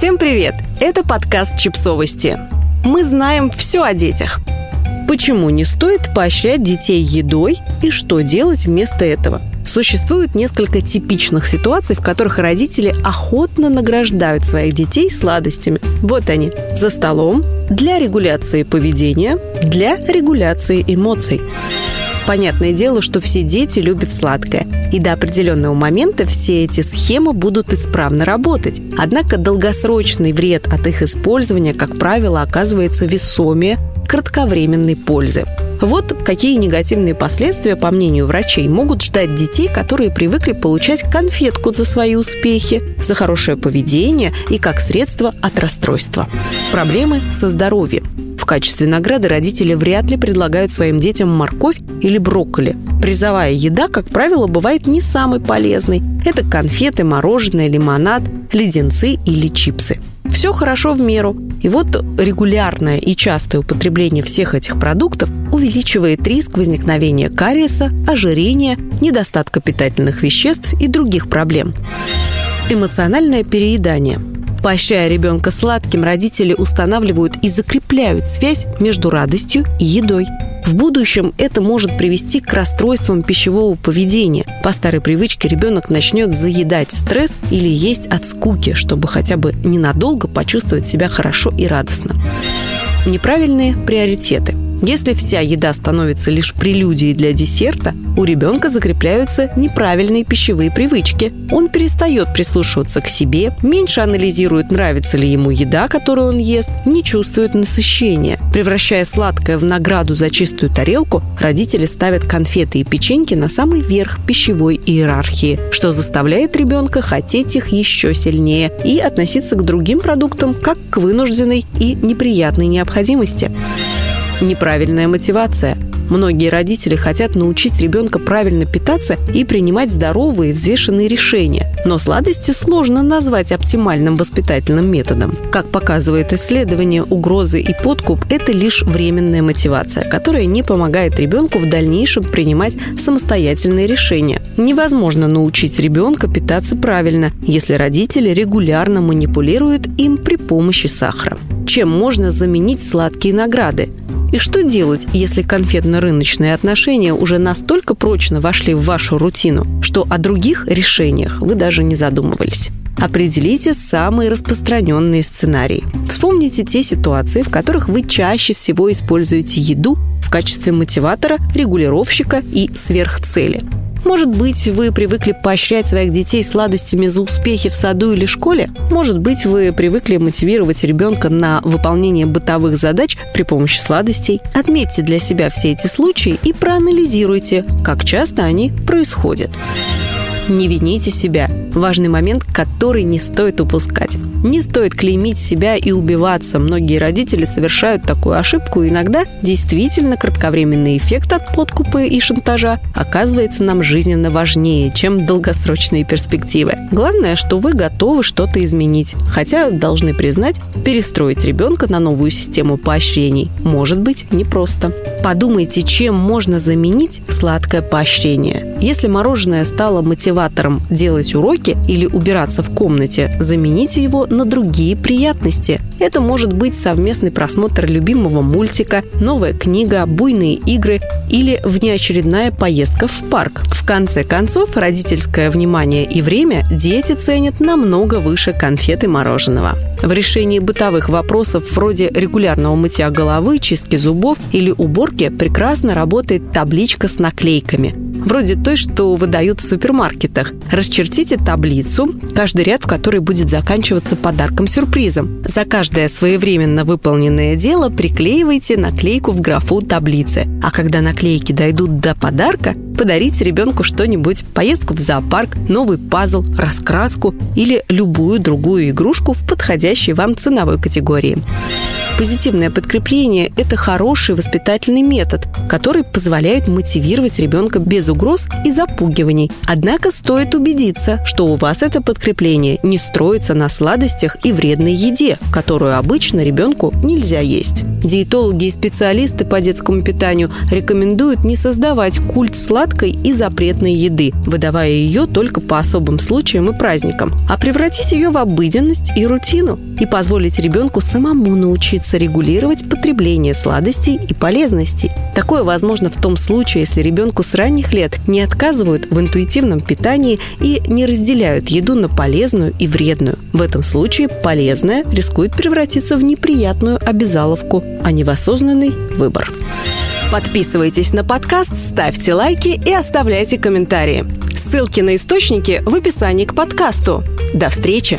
Всем привет! Это подкаст «Чипсовости». Мы знаем все о детях. Почему не стоит поощрять детей едой и что делать вместо этого? Существует несколько типичных ситуаций, в которых родители охотно награждают своих детей сладостями. Вот они. За столом, для регуляции поведения, для регуляции эмоций. Понятное дело, что все дети любят сладкое, и до определенного момента все эти схемы будут исправно работать. Однако долгосрочный вред от их использования, как правило, оказывается весомее кратковременной пользы. Вот какие негативные последствия, по мнению врачей, могут ждать детей, которые привыкли получать конфетку за свои успехи, за хорошее поведение и как средство от расстройства. Проблемы со здоровьем качестве награды родители вряд ли предлагают своим детям морковь или брокколи. Призовая еда, как правило, бывает не самой полезной. Это конфеты, мороженое, лимонад, леденцы или чипсы. Все хорошо в меру. И вот регулярное и частое употребление всех этих продуктов увеличивает риск возникновения кариеса, ожирения, недостатка питательных веществ и других проблем. Эмоциональное переедание – Поощряя ребенка сладким, родители устанавливают и закрепляют связь между радостью и едой. В будущем это может привести к расстройствам пищевого поведения. По старой привычке ребенок начнет заедать стресс или есть от скуки, чтобы хотя бы ненадолго почувствовать себя хорошо и радостно. Неправильные приоритеты – если вся еда становится лишь прелюдией для десерта, у ребенка закрепляются неправильные пищевые привычки. Он перестает прислушиваться к себе, меньше анализирует, нравится ли ему еда, которую он ест, не чувствует насыщения. Превращая сладкое в награду за чистую тарелку, родители ставят конфеты и печеньки на самый верх пищевой иерархии, что заставляет ребенка хотеть их еще сильнее и относиться к другим продуктам как к вынужденной и неприятной необходимости неправильная мотивация. Многие родители хотят научить ребенка правильно питаться и принимать здоровые, взвешенные решения. Но сладости сложно назвать оптимальным воспитательным методом. Как показывает исследование, угрозы и подкуп – это лишь временная мотивация, которая не помогает ребенку в дальнейшем принимать самостоятельные решения. Невозможно научить ребенка питаться правильно, если родители регулярно манипулируют им при помощи сахара. Чем можно заменить сладкие награды? И что делать, если конфетно-рыночные отношения уже настолько прочно вошли в вашу рутину, что о других решениях вы даже не задумывались? Определите самые распространенные сценарии. Вспомните те ситуации, в которых вы чаще всего используете еду в качестве мотиватора, регулировщика и сверхцели. Может быть, вы привыкли поощрять своих детей сладостями за успехи в саду или школе? Может быть, вы привыкли мотивировать ребенка на выполнение бытовых задач при помощи сладостей? Отметьте для себя все эти случаи и проанализируйте, как часто они происходят. Не вините себя. Важный момент, который не стоит упускать. Не стоит клеймить себя и убиваться. Многие родители совершают такую ошибку. Иногда действительно кратковременный эффект от подкупа и шантажа оказывается нам жизненно важнее, чем долгосрочные перспективы. Главное, что вы готовы что-то изменить. Хотя, должны признать, перестроить ребенка на новую систему поощрений может быть непросто. Подумайте, чем можно заменить сладкое поощрение. Если мороженое стало мотивацией мотиватором делать уроки или убираться в комнате, замените его на другие приятности. Это может быть совместный просмотр любимого мультика, новая книга, буйные игры или внеочередная поездка в парк. В конце концов, родительское внимание и время дети ценят намного выше конфеты мороженого. В решении бытовых вопросов вроде регулярного мытья головы, чистки зубов или уборки прекрасно работает табличка с наклейками. Вроде той, что выдают в супермаркетах. Расчертите таблицу, каждый ряд в которой будет заканчиваться подарком-сюрпризом. За каждое своевременно выполненное дело приклеивайте наклейку в графу таблицы. А когда наклейки дойдут до подарка, подарите ребенку что-нибудь, поездку в зоопарк, новый пазл, раскраску или любую другую игрушку в подходящей вам ценовой категории. Позитивное подкрепление – это хороший воспитательный метод, который позволяет мотивировать ребенка без угроз и запугиваний. Однако стоит убедиться, что у вас это подкрепление не строится на сладостях и вредной еде, которую обычно ребенку нельзя есть. Диетологи и специалисты по детскому питанию рекомендуют не создавать культ сладкой и запретной еды, выдавая ее только по особым случаям и праздникам, а превратить ее в обыденность и рутину и позволить ребенку самому научиться регулировать потребление сладостей и полезностей. Такое возможно в том случае, если ребенку с ранних лет не отказывают в интуитивном питании и не разделяют еду на полезную и вредную. В этом случае полезная рискует превратиться в неприятную обязаловку, а не в осознанный выбор. Подписывайтесь на подкаст, ставьте лайки и оставляйте комментарии. Ссылки на источники в описании к подкасту. До встречи!